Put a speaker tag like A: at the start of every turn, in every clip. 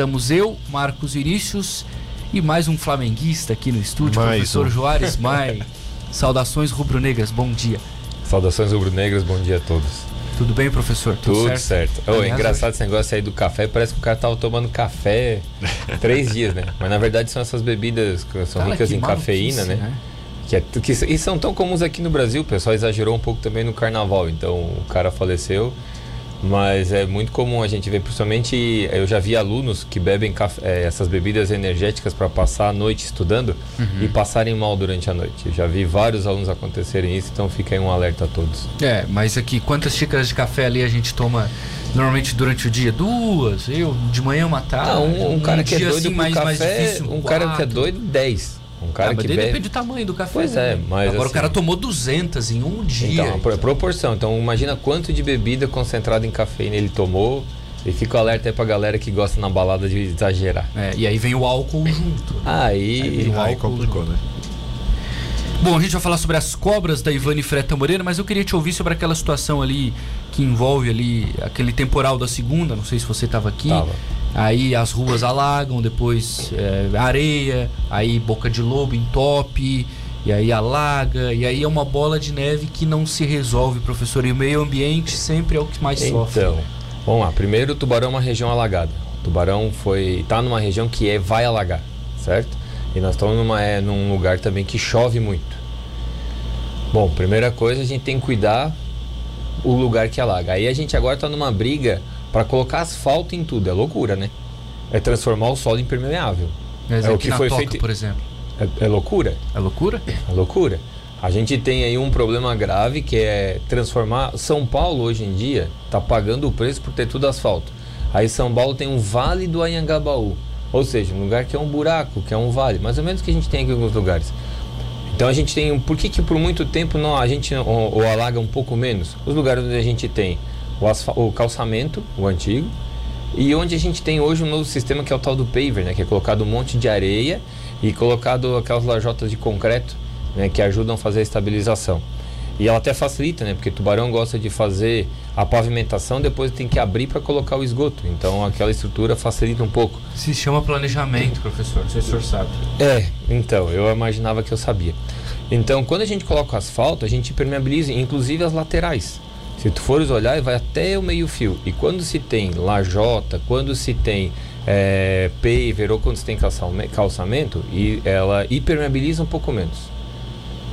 A: estamos eu, Marcos Vinícius e mais um flamenguista aqui no estúdio,
B: Mais
A: professor
B: um.
A: Joares Mai. Saudações rubro-negras, bom dia.
C: Saudações rubro-negras, bom dia a todos.
A: Tudo bem, professor?
C: Tudo, certo. Ô, é
A: Aliás,
C: engraçado esse negócio aí do café, parece que o cara tava tomando café três dias, né? Mas na verdade são essas bebidas que são
A: Cara,
C: ricas
A: que
C: em cafeína,
A: maluquice,
C: né? Que, é, que e são tão comuns aqui no Brasil, o pessoal exagerou um pouco também no carnaval, então o cara faleceu. Mas é muito comum a gente ver, principalmente eu já vi alunos que bebem café- eh, essas bebidas energéticas para passar a noite estudando
A: Uhum.
C: e passarem mal durante a noite. Eu já vi vários alunos acontecerem isso, então fica aí um alerta a todos.
A: É, mas aqui, quantas xícaras de café ali a gente toma normalmente durante o dia? Duas, eu, de manhã uma tarde.
C: Ah, um, um cara que é doido
A: assim, mais,
C: café,
A: mais difícil,
C: um cara que é
A: quatro.
C: doido, 10. Um cara
A: Ah, mas
C: que bebe...
A: depende do tamanho do café.
C: Pois é,
A: né?
C: mas
A: Agora o
C: assim-
A: cara tomou 200 em um dia.
C: Então, a pro- proporção. Então, imagina quanto de bebida concentrada em cafeína ele tomou. E fica o alerta aí pra galera que gosta na balada de exagerar.
A: É, e aí vem o álcool junto. né?
C: Aí.
A: vem o
B: Aí
A: álcool
B: complicou, né?
A: Bom, a gente vai falar sobre as cobras da Ivane Freta Moreira, mas eu queria te ouvir sobre aquela situação ali que envolve ali aquele temporal da segunda, não sei se você estava aqui.
C: Tava.
A: Aí as ruas alagam, depois é, areia, aí boca de lobo entope, e aí alaga, e aí é uma bola de neve que não se resolve, professor. E o meio ambiente sempre é o que mais sofre.
C: Então, vamos lá. Primeiro, Tubarão é uma região alagada. Tubarão foi tá numa região que é vai alagar, certo? E nós estamos numa, é, num lugar também que chove muito. Bom, primeira coisa, a gente tem que cuidar o lugar que alaga. Aí a gente agora está numa briga para colocar asfalto em tudo. É loucura, né? É transformar o solo impermeável.
A: Mas
C: É o
A: aqui
C: que
A: na
C: foi
A: Toca,
C: feito-
A: por exemplo.
C: É, é loucura.
A: É loucura?
C: É loucura. A gente tem aí um problema grave que é transformar. São Paulo hoje em dia está pagando o preço por ter tudo asfalto. Aí São Paulo tem um vale do Anhangabaú. Ou seja, um lugar que é um buraco, que é um vale. Mais ou menos o que a gente tem aqui em alguns lugares. Então a gente tem. um- Por que, que por muito tempo não, a gente ou alaga um pouco menos? Os lugares onde a gente tem o, o calçamento, o antigo, e onde a gente tem hoje um novo sistema que é o tal do paver, né? Que é colocado um monte de areia e colocado aquelas lajotas de concreto, né? Que ajudam a fazer a estabilização. E ela até facilita, né? Porque tubarão gosta de fazer a pavimentação, depois tem que abrir para colocar o esgoto. Então aquela estrutura facilita um pouco.
A: Se chama planejamento, professor. Não sei se o senhor sabe.
C: É, então, eu imaginava que eu sabia. Então, quando a gente coloca o asfalto, a gente impermeabiliza, inclusive as laterais. Se tu fores olhar, vai até o meio fio. E quando se tem lajota, quando se tem é, paver ou quando se tem calçame- calçamento, e ela hipermeabiliza um pouco menos.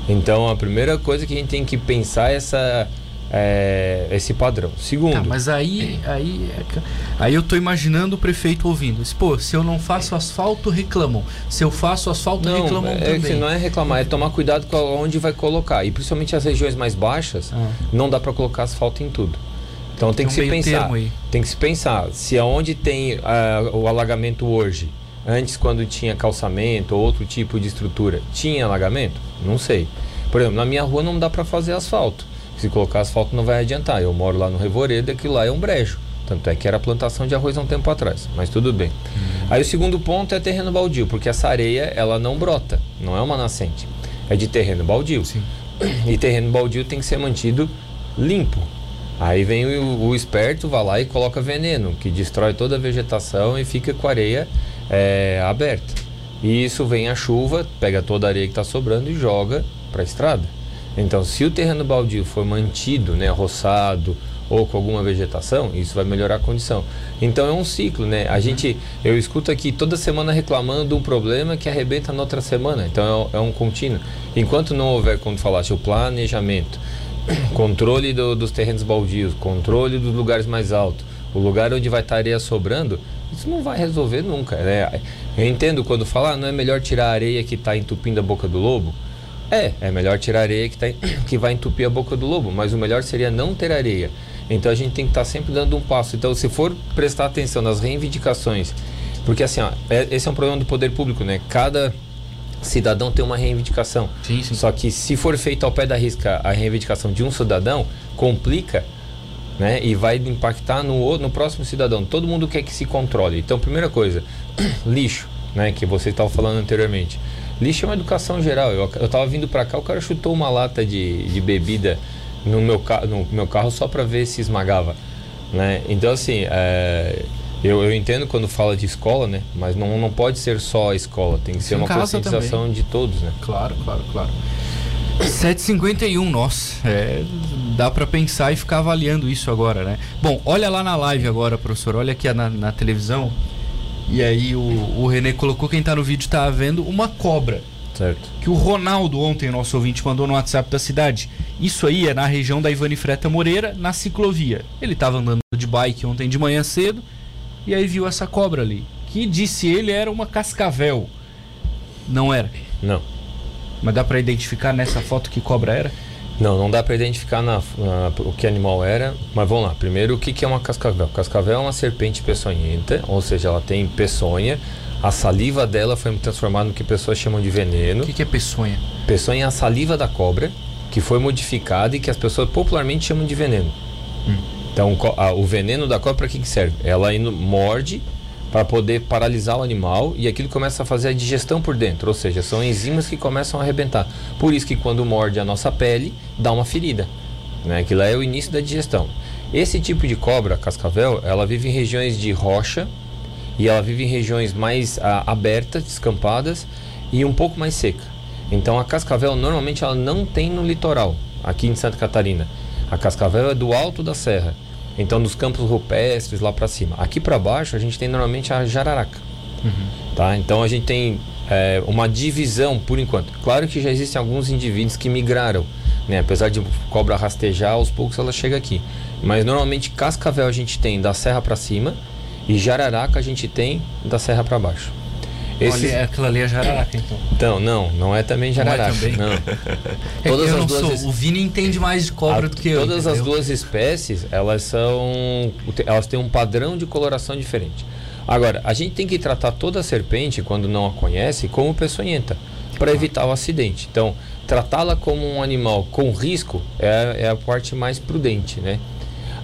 C: Então, a primeira coisa que a gente tem que pensar é essa, é, esse padrão. Segundo,
A: Tá, mas aí, aí, é aí eu tô imaginando o prefeito ouvindo. Pô, se eu não faço asfalto, reclamam. Se eu faço asfalto,
C: Não,
A: reclamam
C: é,
A: também.
C: que não é reclamar, é tomar cuidado com onde vai colocar. E principalmente as regiões mais baixas,
A: Ah.
C: não dá para colocar asfalto em tudo. Então tem
A: Tem
C: que
A: um
C: se pensar. Tem que se pensar se aonde tem ah, o alagamento hoje, antes quando tinha calçamento ou outro tipo de estrutura, tinha alagamento? Não sei. Por exemplo, na minha rua não dá para fazer asfalto. Se colocar asfalto não vai adiantar. Eu moro lá no Revoredo, aquilo lá é um brejo. Tanto é que era plantação de arroz há um tempo atrás, mas tudo bem.
A: Uhum.
C: Aí o segundo ponto é terreno baldio, porque essa areia ela não brota, não é uma nascente, é de terreno baldio.
A: Sim.
C: E terreno baldio tem que ser mantido limpo. Aí vem o, o esperto, vai lá e coloca veneno, que destrói toda a vegetação e fica com a areia é, aberta. E isso vem a chuva, pega toda a areia que está sobrando e joga para a estrada. Então, se o terreno baldio for mantido, né, roçado ou com alguma vegetação, isso vai melhorar a condição. Então é um ciclo, né? A gente, eu escuto aqui toda semana reclamando de um problema que arrebenta na outra semana. Então é, um- é um contínuo. Enquanto não houver, como falaste, o planejamento, controle do- dos terrenos baldios, controle dos lugares mais altos, o lugar onde vai estar areia sobrando, isso não vai resolver nunca. Né? Eu entendo quando fala, ah, não é melhor tirar a areia que está entupindo a boca do lobo? É, é melhor tirar a areia que, tá, que vai entupir a boca do lobo, mas o melhor seria não ter areia. Então a gente tem que estar sempre dando um passo. Então, se for prestar atenção nas reivindicações, porque assim, ó, é- esse é um problema do poder público, né? Cada cidadão tem uma reivindicação.
A: Sim, sim.
C: Só que se for feita ao pé da risca a reivindicação de um cidadão, complica né? E vai impactar no, no próximo cidadão. Todo mundo quer que se controle. Então, primeira coisa, lixo, né? Que você estava falando anteriormente. Lixo é uma educação geral. Eu, eu tava vindo para cá, o cara chutou uma lata de, de bebida no meu, no meu carro só para ver se esmagava, né? Então, assim, é, Eu, eu entendo quando fala de escola, né? Mas não, não pode ser só a escola, tem que ser
A: Em
C: uma conscientização
A: também.
C: de todos, né?
A: Claro, claro, claro. 7h51, nossa, é, dá pra pensar e ficar avaliando isso agora, né? Bom, olha lá na live agora, professor, olha aqui na, na televisão. E aí o, o Renê colocou, quem tá no vídeo tá vendo, uma cobra.
C: Certo.
A: Que o Ronaldo ontem, nosso ouvinte, mandou no WhatsApp da cidade. Isso aí é na região da Ivani Freta Moreira, na ciclovia. Ele tava andando de bike ontem de manhã cedo e aí viu essa cobra ali. Que disse ele era uma cascavel. Não era.
C: Não.
A: Mas dá pra identificar nessa foto que cobra era?
C: Não, não dá para identificar na, na- o que animal era, mas vamos lá. Primeiro, o que, que é uma cascavel? Cascavel é uma serpente peçonhenta, ou seja, ela tem peçonha. A saliva dela foi transformada no que pessoas chamam de veneno.
A: O que, que é peçonha?
C: Peçonha é a saliva da cobra, que foi modificada e que as pessoas popularmente chamam de veneno. Então, co- a- o veneno da cobra para que, que serve? Ela indo, morde para poder paralisar o animal e aquilo começa a fazer a digestão por dentro, ou seja, são enzimas que começam a arrebentar. Por isso que quando morde a nossa pele, dá uma ferida. Né? Aquilo é o início da digestão. Esse tipo de cobra, a cascavel, ela vive em regiões de rocha e ela vive em regiões mais ah, abertas, descampadas e um pouco mais seca. Então a cascavel normalmente ela não tem no litoral, aqui em Santa Catarina. A cascavel é do alto da serra, então dos campos rupestres lá para cima. Aqui para baixo a gente tem normalmente a jararaca. Tá? Então a gente tem é, uma divisão por enquanto. Claro que já existem alguns indivíduos que migraram, né? apesar de cobra rastejar, aos poucos ela chega aqui. Mas normalmente cascavel a gente tem da serra para cima e jararaca a gente tem da serra para baixo. Esses-
A: Olha, aquela ali é jararaca, então.
C: Então, não, não é também
A: Não é
C: jararaca.
A: também?
C: Não.
A: É
C: Todas
A: eu
C: as duas
A: sou.
C: es-
A: O Vini entende mais de cobra
C: A-
A: do que eu.
C: Todas as duas espécies, elas são. Elas têm um padrão de coloração diferente. Agora, a gente tem que tratar toda serpente, quando não a conhece, como peçonhenta, para evitar o acidente. Então, tratá-la como um animal com risco é, é a parte mais prudente, né?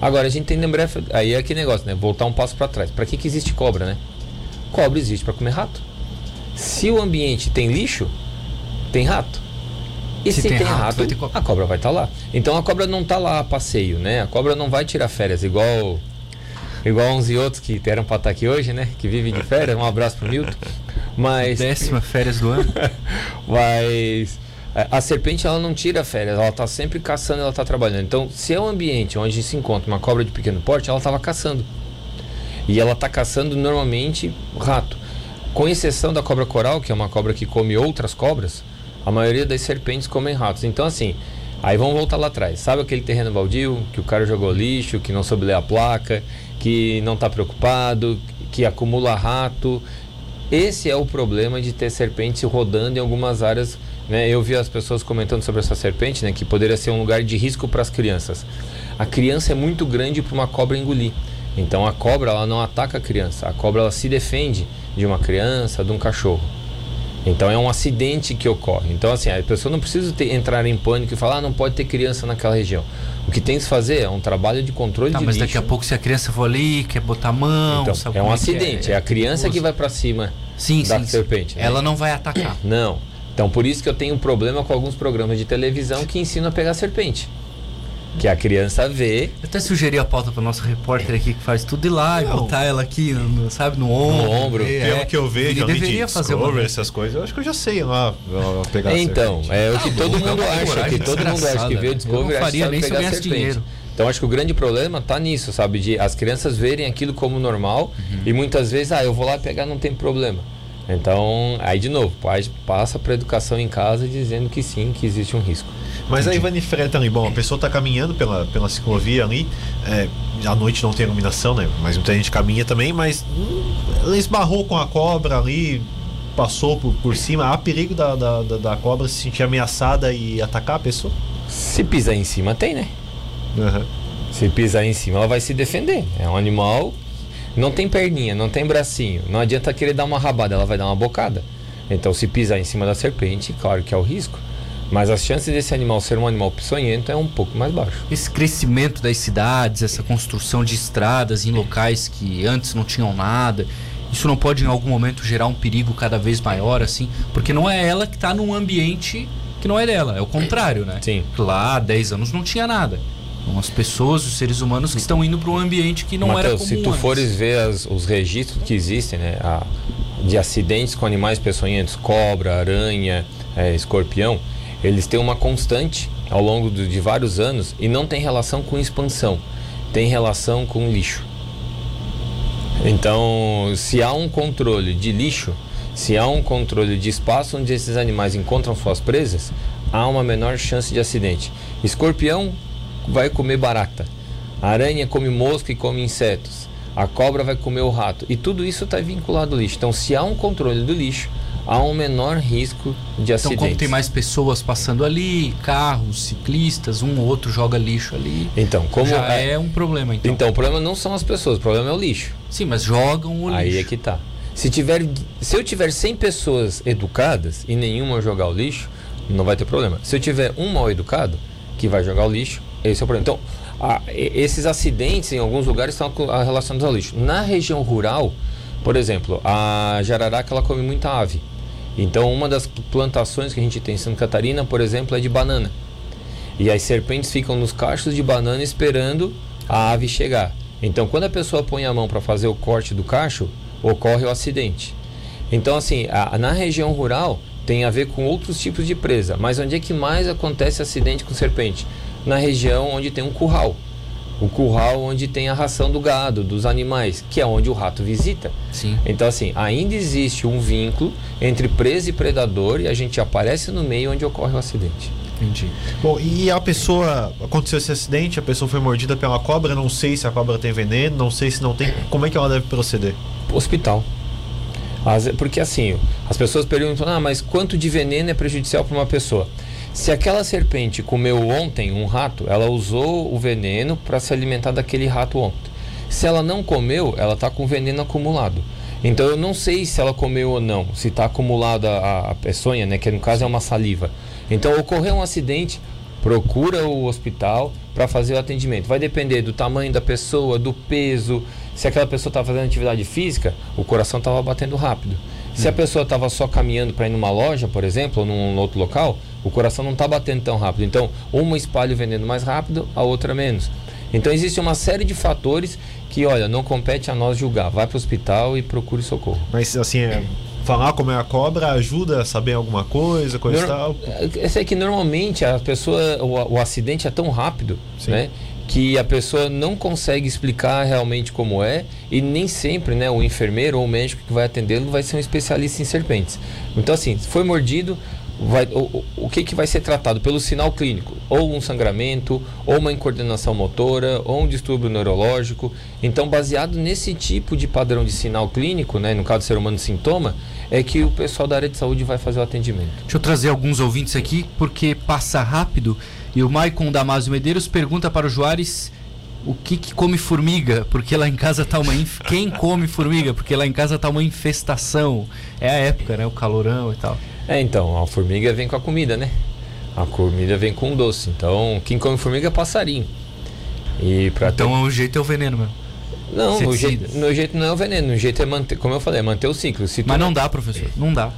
C: Agora, a gente tem que lembrar. Aí é aquele negócio, né? Voltar um passo para trás. Para que, que existe cobra, né? Cobra existe para comer rato. Se o ambiente tem lixo, tem rato. E
A: Se
C: se,
A: tem
C: tem,
A: rato,
C: rato,
A: cobra.
C: a cobra vai estar lá. Então a cobra não está lá a passeio, né? A cobra não vai tirar férias, igual igual uns e outros que eram para estar aqui hoje, né? Que vivem de férias. Um abraço pro Milton. Mas
A: Décima férias do ano.
C: mas a serpente ela não tira férias, ela está sempre caçando, ela está trabalhando. Então, se é um ambiente onde se encontra uma cobra de pequeno porte, ela estava caçando. E ela está caçando normalmente rato. Com exceção da cobra coral, que é uma cobra que come outras cobras, a maioria das serpentes comem ratos. Então, assim, aí vamos voltar lá atrás. Sabe aquele terreno baldio que o cara jogou lixo, que não soube ler a placa, que não está preocupado, que acumula rato? Esse é o problema de ter serpente rodando em algumas áreas. Né? Eu vi as pessoas comentando sobre essa serpente, né? que poderia ser um lugar de risco para as crianças. A criança é muito grande para uma cobra engolir. Então a cobra ela não ataca a criança, a cobra ela se defende de uma criança, de um cachorro. Então é um acidente que ocorre. Então assim, a pessoa não precisa ter- entrar em pânico e falar, ah, não pode ter criança naquela região. O que tem que se fazer é um trabalho de controle
A: Tá,
C: de
A: mas
C: lixo.
A: daqui a pouco se a criança for ali, quer botar a mão,
C: Então, é um
A: que
C: acidente, é, a criança que vai para cima
A: sim,
C: da
A: sim, sim.
C: serpente. né?
A: Ela não vai atacar.
C: Não. Então por isso que eu tenho um problema com alguns programas de televisão que ensinam a pegar serpente. Que a criança vê
A: Eu até sugeri a pauta para nosso repórter aqui que faz tudo ir lá e
B: Não.
A: botar ela aqui, no- sabe, no ombro.
C: ombro.
A: É,
B: Pelo que eu vejo
A: Ele
B: ali
A: deveria
B: de
A: fazer uma
B: Discovery, essas coisas, eu acho que eu já sei lá pegar
C: Então, é o que todo mundo acha, que todo mundo acha que vê o
A: Eu
C: Discovery
A: não
C: acha que
A: faria
C: sabe
A: nem se eu ganhasse dinheiro.
C: Então acho que o grande problema tá nisso, sabe? De as crianças verem aquilo como normal
A: Uhum.
C: e muitas vezes, ah, eu vou lá pegar, não tem problema. Então, aí de novo, pai passa para educação em casa dizendo que sim, que existe um risco.
B: Mas a Ivani Freta ali, bom, a pessoa tá caminhando pela, pela ciclovia ali, é, à noite não tem iluminação, né? Mas muita gente caminha também, mas hum, ela esbarrou com a cobra ali, passou por, por cima. Há perigo da, da, da, da cobra se sentir ameaçada e atacar a pessoa?
C: Se pisar em cima, tem, né?
B: Aham.
C: Se pisar em cima, ela vai se defender. É um animal, não tem perninha, não tem bracinho. Não adianta querer dar uma rabada, ela vai dar uma bocada. Então, se pisar em cima da serpente, claro que é o risco. Mas as chances desse animal ser um animal peçonhento é um pouco mais baixo.
A: Esse crescimento das cidades, essa construção de estradas em locais que antes não tinham nada, isso não pode em algum momento gerar um perigo cada vez maior, assim? Porque não é ela que está num ambiente que não é dela, é o contrário, né?
C: Sim.
A: Lá há 10 anos não tinha nada. As pessoas, os seres humanos que estão indo para um ambiente que não
C: Mateus,
A: era comum
C: se tu
A: antes.
C: fores ver as- os registros que existem, né, a- de acidentes com animais peçonhentos, cobra, aranha, é, escorpião, eles têm uma constante ao longo do- de vários anos e não tem relação com expansão, tem relação com lixo. Então, se há um controle de lixo, se há um controle de espaço onde esses animais encontram suas presas, há uma menor chance de acidente. Escorpião vai comer barata, a aranha come mosca e come insetos, a cobra vai comer o rato, e tudo isso está vinculado ao lixo. Então, se há um controle do lixo, há um menor risco de
A: Então,
C: acidentes.
A: como tem mais pessoas passando ali, carros, ciclistas, um ou outro joga lixo ali,
C: Então, como
A: já
C: é...
A: é um problema. Então.
C: Então, o problema não são as pessoas, o problema é o lixo.
A: Sim, mas jogam o
C: Aí
A: lixo.
C: é que tá. Se, tiver, se eu tiver 100 pessoas educadas e nenhuma jogar o lixo, não vai ter problema. Se eu tiver um mal educado que vai jogar o lixo, esse é o problema. Então, a- esses acidentes em alguns lugares estão relacionados ao lixo. Na região rural, por exemplo, a jararaca ela come muita ave. Então, uma das plantações que a gente tem em Santa Catarina, por exemplo, é de banana. E as serpentes ficam nos cachos de banana esperando a ave chegar. Então, quando a pessoa põe a mão para fazer o corte do cacho, ocorre o acidente. Então, assim, a- na região rural tem a ver com outros tipos de presa. Mas onde é que mais acontece acidente com serpente? Na região onde tem um curral. O curral onde tem a ração do gado, dos animais, que é onde o rato visita.
A: Sim.
C: Então, assim, ainda existe um vínculo entre presa e predador e a gente aparece no meio onde ocorre o acidente.
A: Entendi.
B: Bom, e a pessoa. Aconteceu esse acidente, a pessoa foi mordida pela cobra, não sei se a cobra tem veneno, não sei se não tem. Como é que ela deve proceder?
C: Hospital. Às- Porque assim, as pessoas perguntam, ah, mas quanto de veneno é prejudicial para uma pessoa? Se aquela serpente comeu ontem um rato, ela usou o veneno para se alimentar daquele rato ontem. Se ela não comeu, ela está com veneno acumulado. Então eu não sei se ela comeu ou não, se está acumulada a, a peçonha, né, que no caso é uma saliva. Então ocorreu um acidente, procura o hospital para fazer o atendimento. Vai depender do tamanho da pessoa, do peso. Se aquela pessoa estava fazendo atividade física, o coração estava batendo rápido. Se a pessoa estava só caminhando para ir numa loja, por exemplo, ou num outro local, o coração não está batendo tão rápido. Então, uma espalha o veneno mais rápido, a outra menos. Então, existe uma série de fatores que, olha, não compete a nós julgar. Vai para o hospital e procure socorro.
B: Mas assim, é, falar como é a cobra ajuda a saber alguma coisa, coisa e
C: Nor-
B: tal.
C: Eu sei que normalmente a pessoa, o, o acidente é tão rápido,
B: Sim.
C: né? Que a pessoa não consegue explicar realmente como é e nem sempre, né, o enfermeiro ou o médico que vai atendê-lo vai ser um especialista em serpentes. Então assim, se foi mordido, vai, o, o- que que vai ser tratado pelo sinal clínico? Ou um sangramento, ou uma incoordenação motora, ou um distúrbio neurológico. Então, baseado nesse tipo de padrão de sinal clínico, né, no caso do ser humano sintoma, é que o pessoal da área de saúde vai fazer o atendimento.
A: Deixa eu trazer alguns ouvintes aqui, porque passa rápido. E o Maicon Damasio Medeiros pergunta para o Juarez o que, que come formiga, porque lá em casa tá uma. Inf... Quem come formiga? Porque lá em casa tá uma infestação. É a época, né? O calorão e tal.
C: É, então, a formiga vem com a comida, né? A comida vem com doce. Então, quem come formiga é passarinho. E pra ter-
A: Então o jeito é o veneno mesmo.
C: Não,
A: inseticidas.
C: jeito, no jeito não é o veneno, no jeito é manter, como eu falei, é manter o ciclo.
A: Mas não dá, professor. Não dá.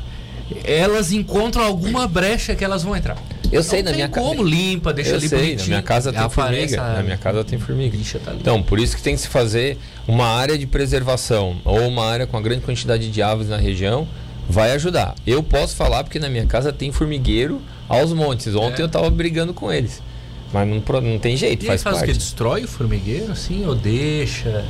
A: Elas encontram alguma brecha que elas vão entrar.
C: Eu sei, na minha casa.
A: como, limpa, deixa
C: eu
A: ali
C: sei,
A: bonitinho.
C: na minha casa tem formiga.
A: a
C: Na minha casa tem formiga.
A: tá.
C: Então, por isso que tem que se fazer uma área de preservação ou uma área com a grande quantidade de aves na região, vai ajudar. Eu posso falar porque na minha casa tem formigueiro aos montes. Ontem
A: É.
C: eu tava brigando com eles. Mas não, não tem jeito,
A: e aí
C: faz,
A: faz o
C: parte.
A: quê? Destrói o formigueiro, assim, ou deixa?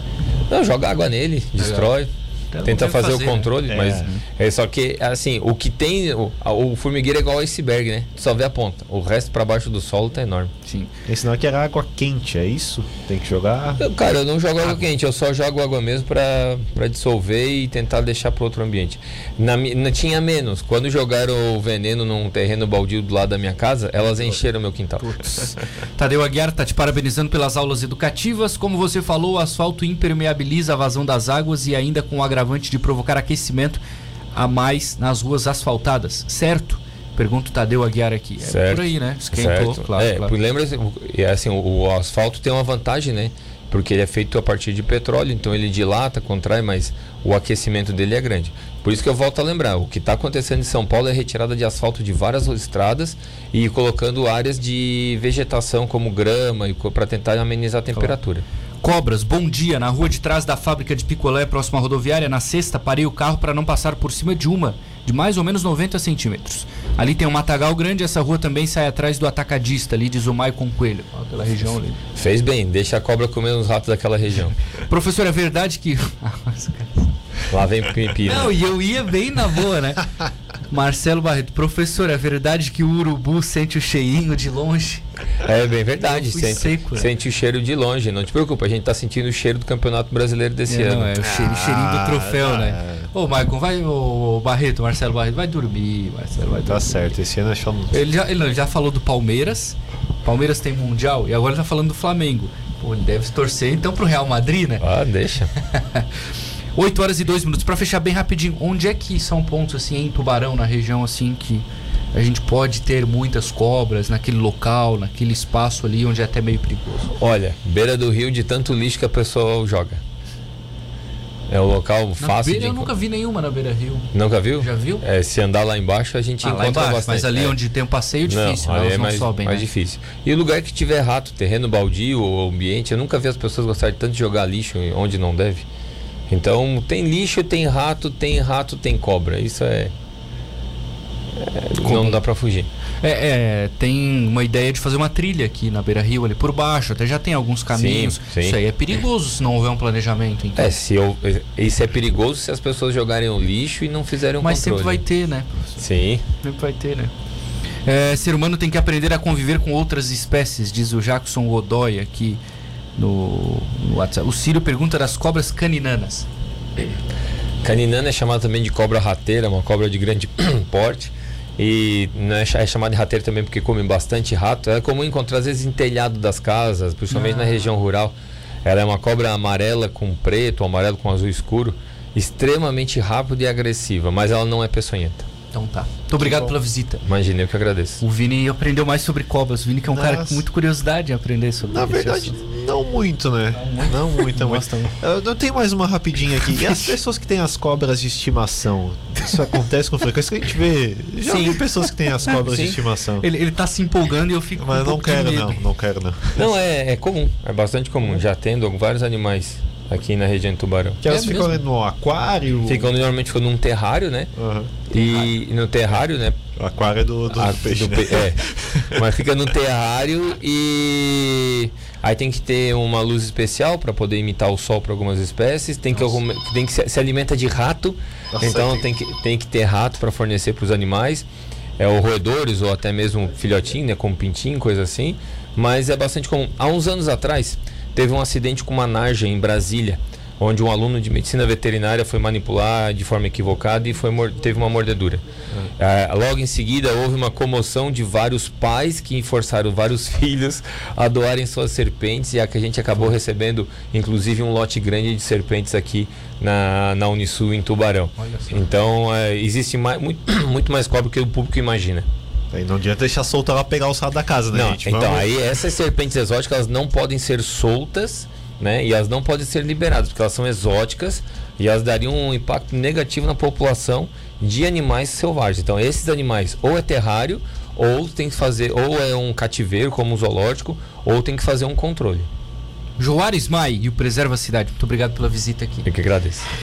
C: Não, joga água nele, destrói.
A: Então,
C: Tenta fazer,
A: fazer,
C: o controle,
B: né?
C: mas é só que assim, o que tem o, o formigueiro é igual ao iceberg, né? Tu só vê a ponta. O resto pra baixo do solo tá enorme.
A: Sim.
B: Esse não é que era água quente, é isso? Tem que jogar.
C: Eu, cara, eu não jogo água quente, eu só jogo água mesmo pra, pra dissolver e tentar deixar pro outro ambiente. Na, na- tinha menos. Quando jogaram o veneno num terreno baldio do lado da minha casa, elas encheram meu quintal.
A: Tadeu Aguiar está te parabenizando pelas aulas educativas. Como você falou, o asfalto impermeabiliza a vazão das águas e ainda com o agravante de provocar aquecimento a mais nas ruas asfaltadas, certo? Pergunta o Tadeu Aguiar aqui. É
C: Certo.
A: por aí, né? Esquentou,
C: Certo.
A: claro,
C: é,
A: claro.
C: lembra, é assim, o, o asfalto tem uma vantagem, né? porque ele é feito a partir de petróleo, então ele dilata, contrai, mas o aquecimento dele é grande. Por isso que eu volto a lembrar, o que está acontecendo em São Paulo é retirada de asfalto de várias estradas e colocando áreas de vegetação como grama para tentar amenizar a temperatura.
A: Cobras, bom dia. Na rua de trás da fábrica de picolé, próxima à rodoviária, na sexta, parei o carro para não passar por cima de uma, de mais ou menos 90 centímetros. Ali tem um matagal grande, essa rua também sai atrás do atacadista ali de Zumai com Coelho, aquela região ali.
C: Fez bem, deixa a cobra comer os ratos daquela região.
A: Professor, é verdade que.
C: Lá vem pipi.
A: Não, e eu ia bem na boa, né? Marcelo Barreto, professor, é verdade que o urubu sente o cheirinho de longe?
C: É bem verdade, sente,
A: seco,
C: né? sente o cheiro de longe. Não te preocupa, a gente tá sentindo o cheiro do Campeonato Brasileiro desse
A: é,
C: ano.
A: Não, é o cheirinho, cheirinho do troféu, ah, né? Ô, Maicon, vai, ô, Barreto, Marcelo Barreto, vai dormir, Marcelo, vai
B: tá
A: dormir.
B: Tá certo, esse ano acho
A: ele já, ele já falou do Palmeiras, Palmeiras tem Mundial, e agora ele tá falando do Flamengo. Pô, ele deve torcer então pro Real Madrid, né?
C: Ah, deixa.
A: 8 horas e 2 minutos. Para fechar bem rapidinho, onde é que são pontos assim em Tubarão, na região assim que a gente pode ter muitas cobras naquele local, naquele espaço ali onde é até meio perigoso?
C: Olha, beira do rio de tanto lixo que a pessoa joga. É o local
A: na
C: fácil
A: beira,
C: de
A: Eu nunca vi nenhuma na beira rio.
C: Nunca viu?
A: Já viu?
C: É, se andar lá embaixo a gente
A: ah,
C: encontra
A: embaixo,
C: bastante.
A: Mas ali
C: é.
A: onde tem um passeio difícil,
C: não,
A: elas
C: é
A: não
C: mais,
A: sobem.
C: mais
A: né?
C: difícil. E o lugar que tiver rato, terreno baldio ou ambiente, eu nunca vi as pessoas gostarem tanto de jogar lixo onde não deve. Então tem lixo, tem rato, tem rato, tem cobra. Isso é. É não dá para fugir.
A: É, é, tem uma ideia de fazer uma trilha aqui na beira rio ali por baixo, até já tem alguns caminhos.
C: Sim, sim.
A: Isso aí é perigoso se não houver um planejamento. Então.
C: É, se eu, isso é perigoso se as pessoas jogarem o lixo e não fizerem um
A: Mas
C: controle.
A: sempre vai ter, né?
C: Sim.
A: Sempre vai ter, né? É, ser humano tem que aprender a conviver com outras espécies, diz o Jackson Godoy aqui no, no WhatsApp. O Círio pergunta das cobras caninanas.
C: Caninana é chamada também de cobra rateira, uma cobra de grande porte. E não é, chamada de rateira também porque come bastante rato. É comum encontrar às vezes em telhado das casas, principalmente ah. na região rural. Ela é uma cobra amarela com preto, amarelo com azul escuro, extremamente rápida e agressiva, mas ela não é peçonhenta.
A: Então tá. Muito obrigado pela visita.
C: Imagina, eu que agradeço.
A: O Vini aprendeu mais sobre cobras. O Vini que é um Nossa. cara com muita curiosidade em aprender sobre
B: Na verdade, não muito, né? Não muito. Não muito, Eu, eu tenho mais uma rapidinha aqui. E as pessoas que têm as cobras de estimação? Isso acontece com frequência que a gente vê. Já Sim. vi pessoas que têm as cobras Sim. de estimação.
A: Ele, ele tá se empolgando e eu fico
B: Mas
A: um
B: não quero, não. Não quero, não.
C: Não, é, é comum. É bastante comum. Já tendo vários animais aqui na região de Tubarão.
B: Que elas é ficam mesmo? no aquário?
C: Ficam normalmente ficam num terrário, né? Uhum. E no terrário, né?
B: O aquário é do, do,
C: a,
B: peixe.
C: Do, é. Mas fica no terrário e aí tem que ter uma luz especial para poder imitar o sol para algumas espécies. Tem que, algum, tem que se, se, alimenta de rato, Nossa, então tem que, tem que ter rato para fornecer para os animais. É, ou roedores ou até mesmo filhotinho, né? Como pintinho, coisa assim. Mas é bastante comum. Há uns anos atrás teve um acidente com uma narja em Brasília, onde um aluno de medicina veterinária foi manipular de forma equivocada e foi, teve uma mordedura. Ah, logo em seguida, houve uma comoção de vários pais que forçaram vários filhos a doarem suas serpentes e a que a gente acabou recebendo, inclusive, um lote grande de serpentes aqui na, na Unisul, em Tubarão. Então, é, existe mais, muito, muito mais cobra do que o público imagina.
B: Não adianta deixar solta ela pegar o sal da casa, né,
C: não,
B: gente?
C: Então, Vamos... aí essas serpentes exóticas elas não podem ser soltas, né? E elas não podem ser liberadas, porque elas são exóticas e elas dariam um impacto negativo na população de animais selvagens. Então, esses animais ou é terrário, ou tem que fazer, ou é um cativeiro, como um zoológico, ou tem que fazer um controle.
A: Joares Mai e o Preserva Cidade, muito obrigado pela visita aqui.
C: Eu que agradeço.